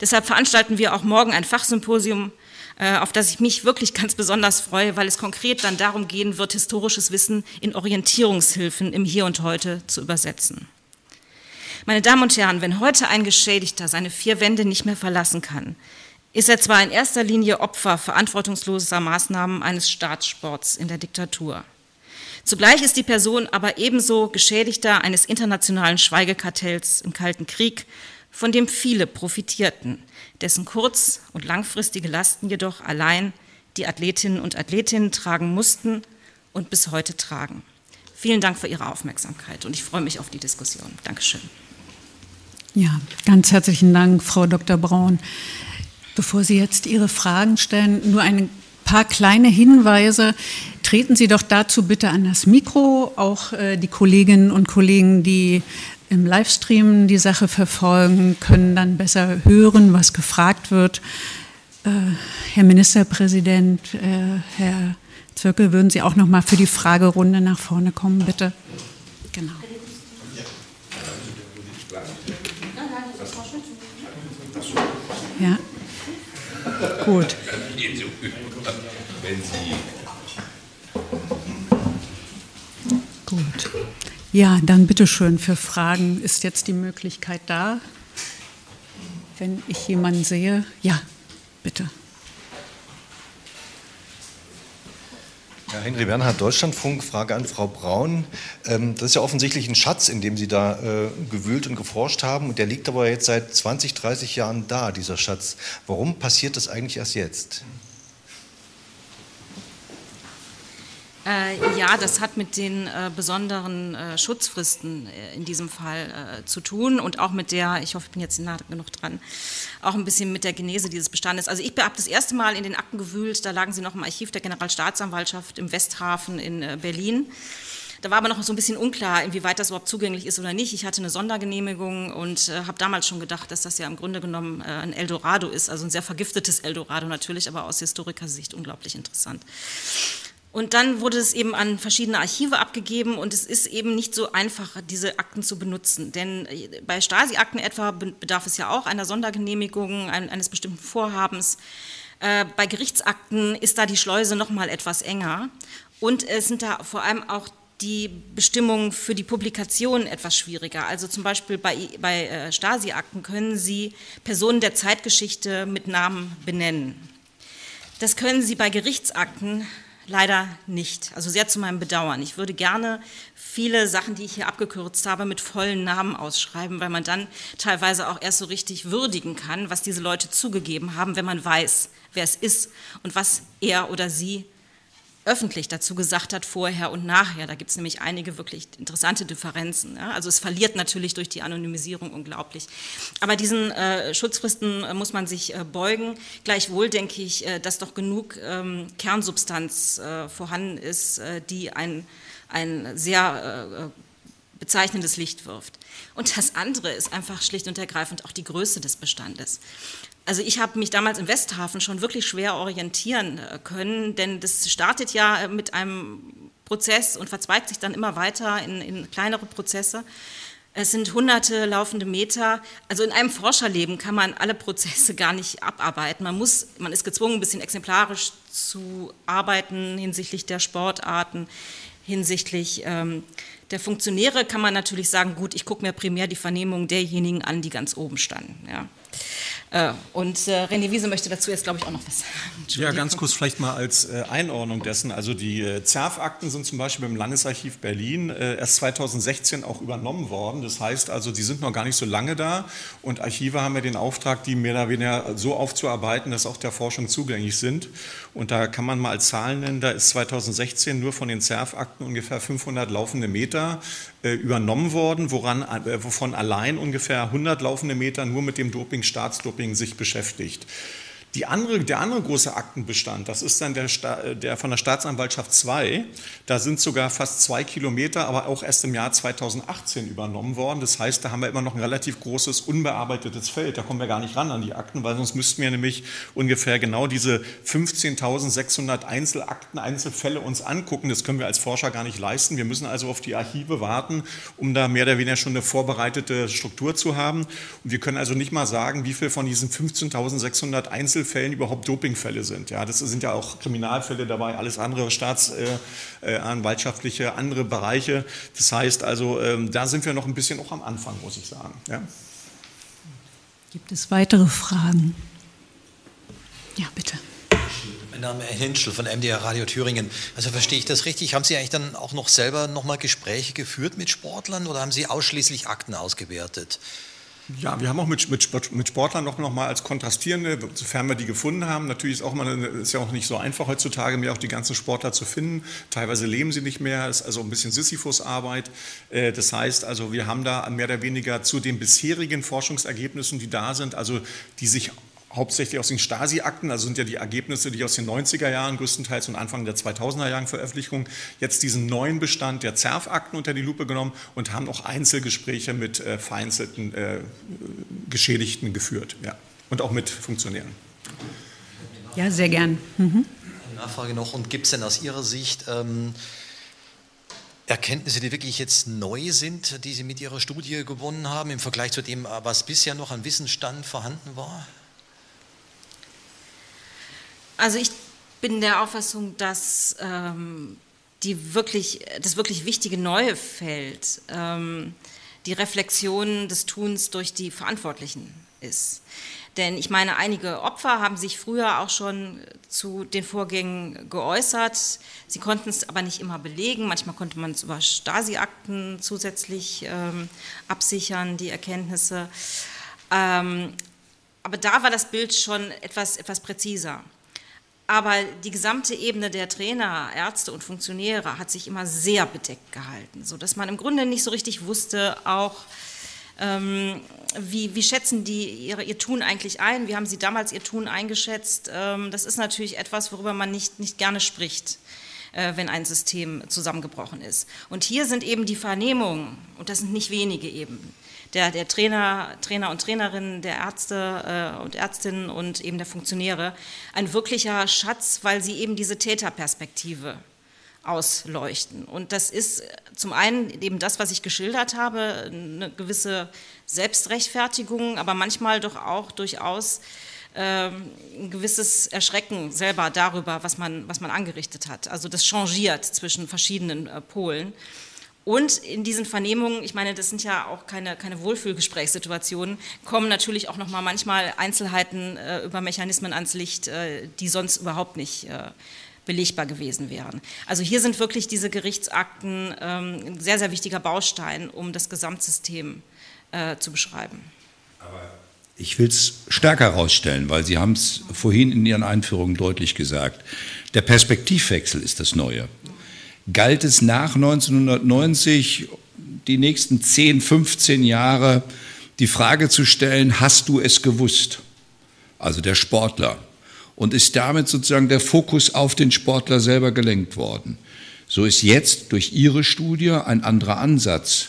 Deshalb veranstalten wir auch morgen ein Fachsymposium, äh, auf das ich mich wirklich ganz besonders freue, weil es konkret dann darum gehen wird, historisches Wissen in Orientierungshilfen im Hier und Heute zu übersetzen. Meine Damen und Herren, wenn heute ein Geschädigter seine vier Wände nicht mehr verlassen kann, ist er zwar in erster Linie Opfer verantwortungsloser Maßnahmen eines Staatssports in der Diktatur. Zugleich ist die Person aber ebenso Geschädigter eines internationalen Schweigekartells im Kalten Krieg von dem viele profitierten, dessen kurz- und langfristige Lasten jedoch allein die Athletinnen und Athletinnen tragen mussten und bis heute tragen. Vielen Dank für Ihre Aufmerksamkeit und ich freue mich auf die Diskussion. Dankeschön. Ja, ganz herzlichen Dank, Frau Dr. Braun. Bevor Sie jetzt Ihre Fragen stellen, nur ein paar kleine Hinweise. Treten Sie doch dazu bitte an das Mikro. Auch äh, die Kolleginnen und Kollegen, die im Livestream die Sache verfolgen, können dann besser hören, was gefragt wird. Äh, Herr Ministerpräsident, äh, Herr Zirkel, würden Sie auch noch mal für die Fragerunde nach vorne kommen, bitte? Genau. Ja. Gut. Gut. Ja, dann bitteschön für Fragen ist jetzt die Möglichkeit da. Wenn ich jemanden sehe, ja, bitte. Ja, Henry Bernhard, Deutschlandfunk, Frage an Frau Braun. Ähm, das ist ja offensichtlich ein Schatz, in dem Sie da äh, gewühlt und geforscht haben. Und der liegt aber jetzt seit 20, 30 Jahren da, dieser Schatz. Warum passiert das eigentlich erst jetzt? Äh, ja, das hat mit den äh, besonderen äh, Schutzfristen äh, in diesem Fall äh, zu tun und auch mit der, ich hoffe, ich bin jetzt nah genug dran, auch ein bisschen mit der Genese dieses Bestandes. Also ich habe das erste Mal in den Akten gewühlt, da lagen sie noch im Archiv der Generalstaatsanwaltschaft im Westhafen in äh, Berlin. Da war aber noch so ein bisschen unklar, inwieweit das überhaupt zugänglich ist oder nicht. Ich hatte eine Sondergenehmigung und äh, habe damals schon gedacht, dass das ja im Grunde genommen äh, ein Eldorado ist, also ein sehr vergiftetes Eldorado natürlich, aber aus Historikersicht unglaublich interessant. Und dann wurde es eben an verschiedene Archive abgegeben und es ist eben nicht so einfach, diese Akten zu benutzen. Denn äh, bei Stasi-Akten etwa bedarf es ja auch einer Sondergenehmigung, eines bestimmten Vorhabens. Äh, bei Gerichtsakten ist da die Schleuse noch mal etwas enger und es sind da vor allem auch die Bestimmungen für die Publikation etwas schwieriger. Also zum Beispiel bei, bei äh, Stasi-Akten können Sie Personen der Zeitgeschichte mit Namen benennen. Das können Sie bei Gerichtsakten leider nicht. Also sehr zu meinem Bedauern. Ich würde gerne viele Sachen, die ich hier abgekürzt habe, mit vollen Namen ausschreiben, weil man dann teilweise auch erst so richtig würdigen kann, was diese Leute zugegeben haben, wenn man weiß, wer es ist und was er oder sie öffentlich dazu gesagt hat, vorher und nachher. Da gibt es nämlich einige wirklich interessante Differenzen. Ja? Also es verliert natürlich durch die Anonymisierung unglaublich. Aber diesen äh, Schutzfristen äh, muss man sich äh, beugen. Gleichwohl denke ich, äh, dass doch genug ähm, Kernsubstanz äh, vorhanden ist, äh, die ein, ein sehr bezeichnendes Licht wirft. Und das andere ist einfach schlicht und ergreifend auch die Größe des Bestandes. Also ich habe mich damals im Westhafen schon wirklich schwer orientieren äh, können, denn das startet ja äh, mit einem Prozess und verzweigt sich dann immer weiter in, in kleinere Prozesse. Es sind hunderte laufende Meter. Also in einem Forscherleben kann man alle Prozesse [LAUGHS] gar nicht abarbeiten. Man muss, man ist gezwungen, ein bisschen exemplarisch zu arbeiten hinsichtlich der Sportarten, hinsichtlich ähm, der Funktionäre kann man natürlich sagen, gut, ich gucke mir primär die Vernehmung derjenigen an, die ganz oben standen. Ja. Äh, und äh, René Wiese möchte dazu jetzt, glaube ich, auch noch was sagen. [LAUGHS] Ja, ganz kurz vielleicht mal als äh, Einordnung dessen. Also die ZERF-Akten sind zum Beispiel beim Landesarchiv Berlin erst 2016 auch übernommen worden. Das heißt also, die sind noch gar nicht so lange da und Archive haben ja den Auftrag, die mehr oder weniger so aufzuarbeiten, dass auch der Forschung zugänglich sind. Und da kann man mal als Zahlen nennen, da ist 2016 nur von den ZERF-Akten ungefähr 500 laufende Meter übernommen worden, woran, wovon allein ungefähr 100 laufende Meter nur mit dem Doping, Staatsdoping sich beschäftigt. Die andere, der andere große Aktenbestand, das ist dann der, der, von der Staatsanwaltschaft 2. Da sind sogar fast zwei Kilometer, aber auch erst im Jahr 2018 übernommen worden. Das heißt, da haben wir immer noch ein relativ großes, unbearbeitetes Feld. Da kommen wir gar nicht ran an die Akten, weil sonst müssten wir nämlich ungefähr genau diese 15.600 Einzelakten, Einzelfälle uns angucken. Das können wir als Forscher gar nicht leisten. Wir müssen also auf die Archive warten, um da mehr oder weniger schon eine vorbereitete Struktur zu haben. Und wir können also nicht mal sagen, wie viel von diesen 15.600 Einzelfällen Einzelfällen überhaupt Dopingfälle sind. Ja, das sind ja auch Kriminalfälle dabei, alles andere staatsanwaltschaftliche, äh, äh andere Bereiche. Das heißt also, ähm, da sind wir noch ein bisschen auch am Anfang, muss ich sagen. Ja. Gibt es weitere Fragen? Ja, bitte. Mein Name ist Hinschel von MDR Radio Thüringen. Also verstehe ich das richtig? Haben Sie eigentlich dann auch noch selber nochmal Gespräche geführt mit Sportlern oder haben Sie ausschließlich Akten ausgewertet? Ja, wir haben auch mit, mit, mit Sportlern noch, noch mal als kontrastierende, sofern wir die gefunden haben. Natürlich ist auch immer, ist ja auch nicht so einfach heutzutage mehr auch die ganzen Sportler zu finden. Teilweise leben sie nicht mehr, ist also ein bisschen Sisyphus-Arbeit. Äh, das heißt also, wir haben da mehr oder weniger zu den bisherigen Forschungsergebnissen, die da sind, also die sich hauptsächlich aus den Stasi-Akten, also sind ja die Ergebnisse, die aus den 90er Jahren größtenteils und Anfang der 2000er Jahren Veröffentlichung, jetzt diesen neuen Bestand der ZERF-Akten unter die Lupe genommen und haben auch Einzelgespräche mit äh, vereinzelten äh, Geschädigten geführt ja. und auch mit Funktionären. Ja, sehr gern. Mhm. Nachfrage noch, und gibt es denn aus Ihrer Sicht ähm, Erkenntnisse, die wirklich jetzt neu sind, die Sie mit Ihrer Studie gewonnen haben, im Vergleich zu dem, was bisher noch an Wissensstand vorhanden war? Also ich bin der Auffassung, dass ähm, die wirklich, das wirklich wichtige neue Feld ähm, die Reflexion des Tuns durch die Verantwortlichen ist. Denn ich meine, einige Opfer haben sich früher auch schon zu den Vorgängen geäußert. Sie konnten es aber nicht immer belegen. Manchmal konnte man es über Stasi-Akten zusätzlich ähm, absichern, die Erkenntnisse. Ähm, aber da war das Bild schon etwas, etwas präziser. Aber die gesamte Ebene der Trainer, Ärzte und Funktionäre hat sich immer sehr bedeckt gehalten, sodass man im Grunde nicht so richtig wusste, auch ähm, wie, wie, schätzen die ihre, ihr Tun eigentlich ein? Wie haben sie damals ihr Tun eingeschätzt? Ähm, das ist natürlich etwas, worüber man nicht, nicht gerne spricht. äh, wenn ein System zusammengebrochen ist. Und hier sind eben die Vernehmungen, und das sind nicht wenige eben, der, der Trainer, Trainer und Trainerinnen, der Ärzte äh, und Ärztinnen und eben der Funktionäre ein wirklicher Schatz, weil sie eben diese Täterperspektive ausleuchten. Und das ist zum einen eben das, was ich geschildert habe, eine gewisse Selbstrechtfertigung, aber manchmal doch auch durchaus ähm, ein gewisses Erschrecken selber darüber, was man, was man angerichtet hat. Also das changiert zwischen verschiedenen äh, Polen. Und in diesen Vernehmungen, ich meine, das sind ja auch keine, keine Wohlfühlgesprächssituationen, kommen natürlich auch noch mal manchmal Einzelheiten äh, über Mechanismen ans Licht, äh, die sonst überhaupt nicht äh, belegbar gewesen wären. Also hier sind wirklich diese Gerichtsakten ähm, ein sehr, sehr wichtiger Baustein, um das Gesamtsystem äh, zu beschreiben. Aber ich will es stärker herausstellen, weil Sie haben es vorhin in Ihren Einführungen deutlich gesagt. Der Perspektivwechsel ist das Neue. Galt es nach 1990 die nächsten 10, 15 Jahre die Frage zu stellen, hast du es gewusst? Also der Sportler und ist damit sozusagen der Fokus auf den Sportler selber gelenkt worden. So ist jetzt durch Ihre Studie ein anderer Ansatz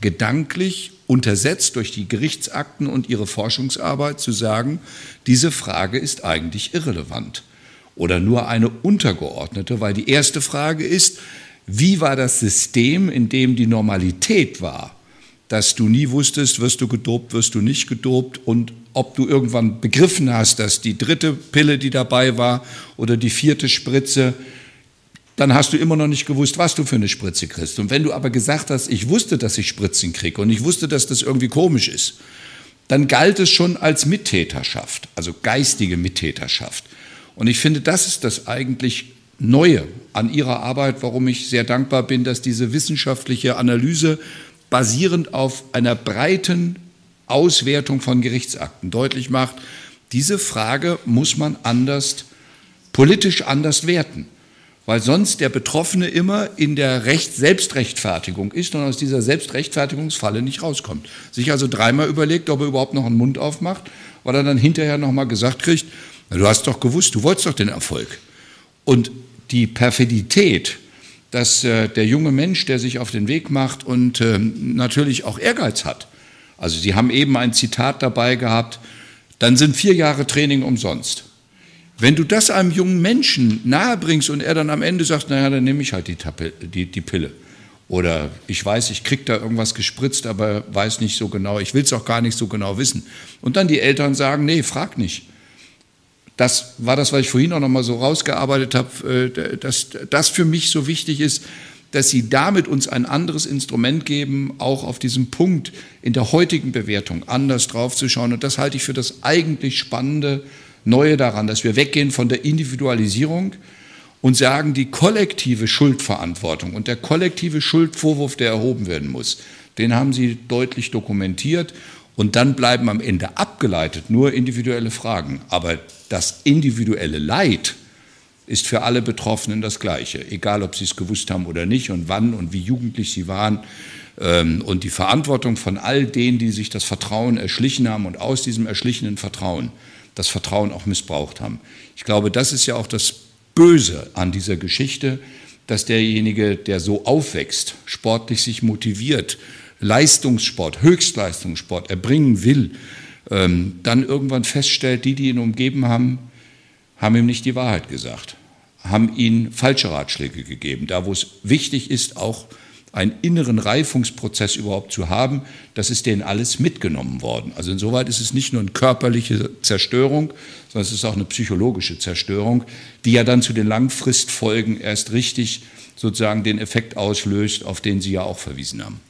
gedanklich untersetzt durch die Gerichtsakten und Ihre Forschungsarbeit zu sagen, diese Frage ist eigentlich irrelevant oder nur eine untergeordnete, weil die erste Frage ist, wie war das System, in dem die Normalität war, dass du nie wusstest, wirst du gedopt, wirst du nicht gedopt und ob du irgendwann begriffen hast, dass die dritte Pille, die dabei war, oder die vierte Spritze, dann hast du immer noch nicht gewusst, was du für eine Spritze kriegst. Und wenn du aber gesagt hast, ich wusste, dass ich Spritzen kriege und ich wusste, dass das irgendwie komisch ist, dann galt es schon als Mittäterschaft, also geistige Mittäterschaft. Und ich finde, das ist das eigentlich Neue an Ihrer Arbeit, warum ich sehr dankbar bin, dass diese wissenschaftliche Analyse basierend auf einer breiten Auswertung von Gerichtsakten deutlich macht, diese Frage muss man anders, politisch anders werten, weil sonst der Betroffene immer in der Recht Selbstrechtfertigung ist und aus dieser Selbstrechtfertigungsfalle nicht rauskommt. Sich also dreimal überlegt, ob er überhaupt noch einen Mund aufmacht, weil er dann hinterher nochmal gesagt kriegt, du hast doch gewusst, du wolltest doch den Erfolg. Und die Perfidität, dass äh, der junge Mensch, der sich auf den Weg macht und äh, natürlich auch Ehrgeiz hat, also Sie haben eben ein Zitat dabei gehabt, dann sind vier Jahre Training umsonst. Wenn du das einem jungen Menschen nahebringst und er dann am Ende sagt, naja, dann nehme ich halt die, die, die Pille. Oder ich weiß, ich kriege da irgendwas gespritzt, aber weiß nicht so genau, ich will es auch gar nicht so genau wissen. Und dann die Eltern sagen, nee, frag nicht. Das war das, was ich vorhin auch noch mal so rausgearbeitet habe, äh, dass das für mich so wichtig ist, dass Sie damit uns ein anderes Instrument geben, auch auf diesem Punkt in der heutigen Bewertung anders draufzuschauen. Und das halte ich für das eigentlich Spannende, Neue daran, dass wir weggehen von der Individualisierung und sagen, die kollektive Schuldverantwortung und der kollektive Schuldvorwurf, der erhoben werden muss, den haben Sie deutlich dokumentiert. Und dann bleiben am Ende abgeleitet nur individuelle Fragen. Aber das individuelle Leid, ist für alle Betroffenen das Gleiche, egal ob sie es gewusst haben oder nicht und wann und wie jugendlich sie waren. Ähm, und die Verantwortung von all denen, die sich das Vertrauen erschlichen haben und aus diesem erschlichenen Vertrauen das Vertrauen auch missbraucht haben. Ich glaube, das ist ja auch das Böse an dieser Geschichte, dass derjenige, der so aufwächst, sportlich sich motiviert, Leistungssport, Höchstleistungssport erbringen will, ähm, dann irgendwann feststellt, die, die ihn umgeben haben, haben ihm nicht die Wahrheit gesagt, haben ihm falsche Ratschläge gegeben, da wo es wichtig ist, auch einen inneren Reifungsprozess überhaupt zu haben, das ist denen alles mitgenommen worden. Also insoweit ist es nicht nur eine körperliche Zerstörung, sondern es ist auch eine psychologische Zerstörung, die ja dann zu den Langfristfolgen erst richtig sozusagen den Effekt auslöst, auf den Sie ja auch verwiesen haben.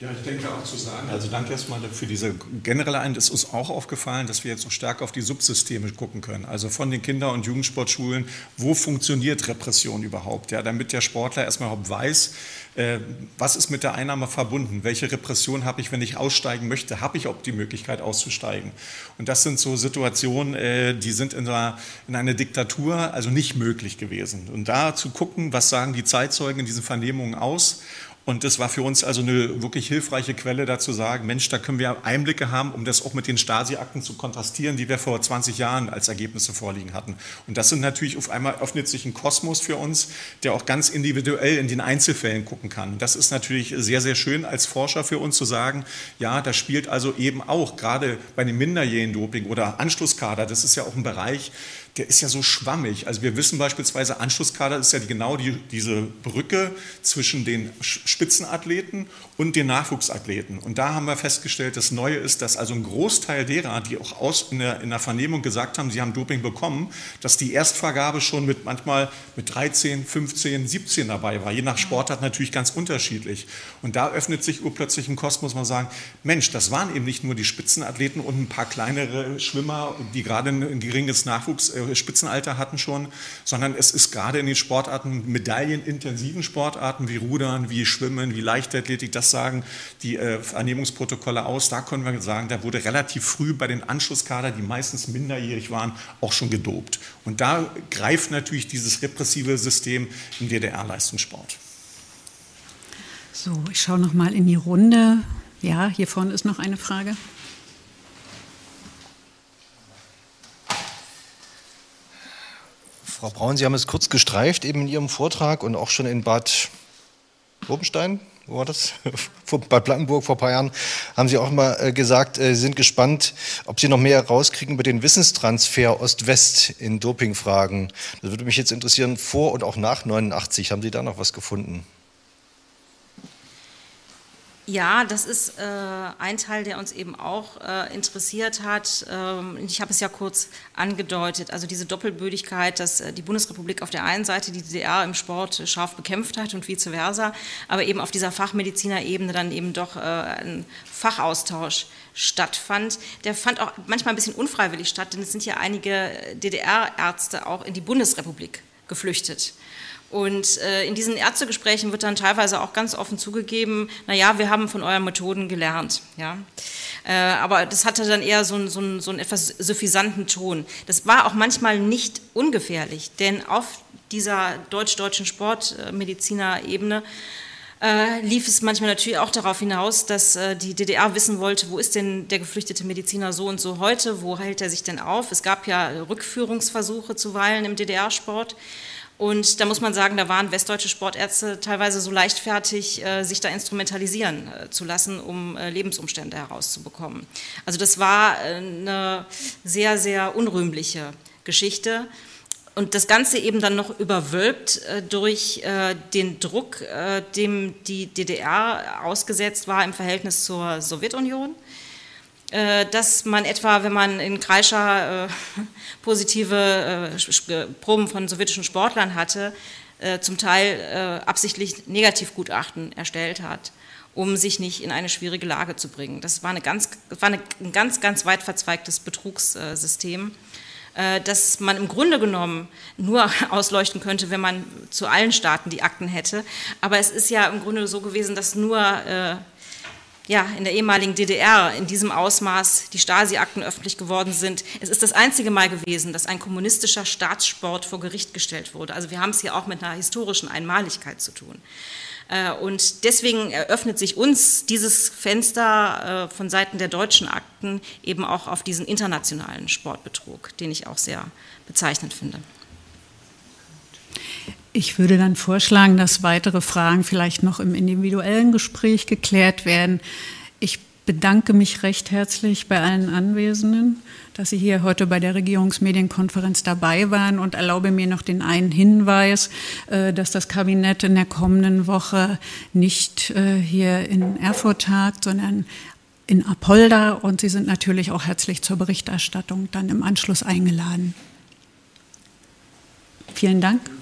Ja, ich denke auch zu sagen, also danke erstmal für diese generelle Ein. Es ist uns auch aufgefallen, dass wir jetzt so stark auf die Subsysteme gucken können. Also von den Kinder- und Jugendsportschulen, wo funktioniert Repression überhaupt? Ja, damit der Sportler erstmal überhaupt weiß, äh, was ist mit der Einnahme verbunden? Welche Repression habe ich, wenn ich aussteigen möchte? Habe ich auch die Möglichkeit auszusteigen? Und das sind so Situationen, äh, die sind in einer, in einer Diktatur also nicht möglich gewesen. Und da zu gucken, was sagen die Zeitzeugen in diesen Vernehmungen aus Und das war für uns also eine wirklich hilfreiche Quelle dazu sagen, Mensch, da können wir Einblicke haben, um das auch mit den Stasi-Akten zu kontrastieren, die wir vor 20 Jahren als Ergebnisse vorliegen hatten. Und das sind natürlich auf einmal öffnet sich ein Kosmos für uns, der auch ganz individuell in den Einzelfällen gucken kann. Das ist natürlich sehr, sehr schön als Forscher für uns zu sagen, ja, da spielt also eben auch gerade bei dem minderjährigen Doping oder Anschlusskader, das ist ja auch ein Bereich, der ist ja so schwammig. Also wir wissen beispielsweise, Anschlusskader ist ja genau die, diese Brücke zwischen den Spitzenathleten und den Nachwuchsathleten. Und da haben wir festgestellt, das Neue ist, dass also ein Großteil derer, die auch aus in der, in der Vernehmung gesagt haben, sie haben Doping bekommen, dass die Erstvergabe schon mit manchmal mit 13, 15, 17 dabei war. Je nach Sportart natürlich ganz unterschiedlich. Und da öffnet sich urplötzlich ein Kosmos, man sagen, Mensch, das waren eben nicht nur die Spitzenathleten und ein paar kleinere Schwimmer, die gerade ein geringes Nachwuchs äh, Spitzenalter hatten schon, sondern es ist gerade in den Sportarten, medaillenintensiven Sportarten wie Rudern, wie Schwimmen, wie Leichtathletik, das sagen die äh, Vernehmungsprotokolle aus. Da können wir sagen, da wurde relativ früh bei den Anschlusskader, die meistens minderjährig waren, auch schon gedopt. Und da greift natürlich dieses repressive System im DDR-Leistungssport. So, ich schaue noch mal in die Runde. Ja, hier vorne ist noch eine Frage. Frau Braun, Sie haben es kurz gestreift eben in Ihrem Vortrag und auch schon in Bad Bobenstein, wo war das? [LAUGHS] Bad Blankenburg vor ein paar Jahren, haben Sie auch mal äh, gesagt, äh, Sie sind gespannt, ob Sie noch mehr rauskriegen über den Wissenstransfer Ost-West in Dopingfragen. Das würde mich jetzt interessieren, vor und auch nach 89, haben Sie da noch was gefunden? Ja, das ist äh, ein Teil, der uns eben auch äh, interessiert hat. Ähm, ich habe es ja kurz angedeutet. Also diese Doppelbödigkeit, dass äh, die Bundesrepublik auf der einen Seite die DDR im Sport scharf bekämpft hat und vice versa, aber eben auf dieser Fachmedizinerebene dann eben doch äh, ein Fachaustausch stattfand. Der fand auch manchmal ein bisschen unfreiwillig statt, denn es sind ja einige DDR-Ärzte auch in die Bundesrepublik geflüchtet. Und äh, in diesen Ärztegesprächen wird dann teilweise auch ganz offen zugegeben, naja, wir haben von euren Methoden gelernt. Ja? Äh, aber das hatte dann eher so, so, einen, so einen etwas suffisanten Ton. Das war auch manchmal nicht ungefährlich, denn auf dieser deutsch-deutschen Sportmediziner-Ebene äh, lief es manchmal natürlich auch darauf hinaus, dass äh, die DDR wissen wollte, wo ist denn der geflüchtete Mediziner so und so heute, wo hält er sich denn auf? Es gab ja Rückführungsversuche zuweilen im DDR-Sport. Und da muss man sagen, da waren westdeutsche Sportärzte teilweise so leichtfertig, äh, sich da instrumentalisieren äh, zu lassen, um äh, Lebensumstände herauszubekommen. Also das war eine sehr, sehr unrühmliche Geschichte. Und das Ganze eben dann noch überwölbt durch den Druck, dem die DDR ausgesetzt war im Verhältnis zur Sowjetunion dass man etwa, wenn man in Kreischer äh, [LAUGHS] positive äh, Proben von sowjetischen Sportlern hatte, äh, zum Teil äh, absichtlich Negativgutachten erstellt hat, um sich nicht in eine schwierige Lage zu bringen. Das war, eine ganz, war eine, ein ganz, ganz weit verzweigtes Betrugssystem, äh, das man im Grunde genommen nur [LAUGHS] ausleuchten könnte, wenn man zu allen Staaten die Akten hätte. Aber es ist ja im Grunde so gewesen, dass nur ja, in der ehemaligen DDR in diesem Ausmaß die Stasi-Akten öffentlich geworden sind. Es ist das einzige Mal gewesen, dass ein kommunistischer Staatssport vor Gericht gestellt wurde. Also wir haben es hier auch mit einer historischen Einmaligkeit zu tun. Äh, und deswegen eröffnet sich uns dieses Fenster äh, von Seiten der deutschen Akten eben auch auf diesen internationalen Sportbetrug, den ich auch sehr bezeichnend finde. Ich würde dann vorschlagen, dass weitere Fragen vielleicht noch im individuellen Gespräch geklärt werden. Ich bedanke mich recht herzlich bei allen Anwesenden, dass Sie hier heute bei der Regierungsmedienkonferenz dabei waren und erlaube mir noch den einen Hinweis, äh, dass das Kabinett in der kommenden Woche nicht äh, hier in Erfurt tagt, sondern in Apolda und Sie sind natürlich auch herzlich zur Berichterstattung dann im Anschluss eingeladen. Vielen Dank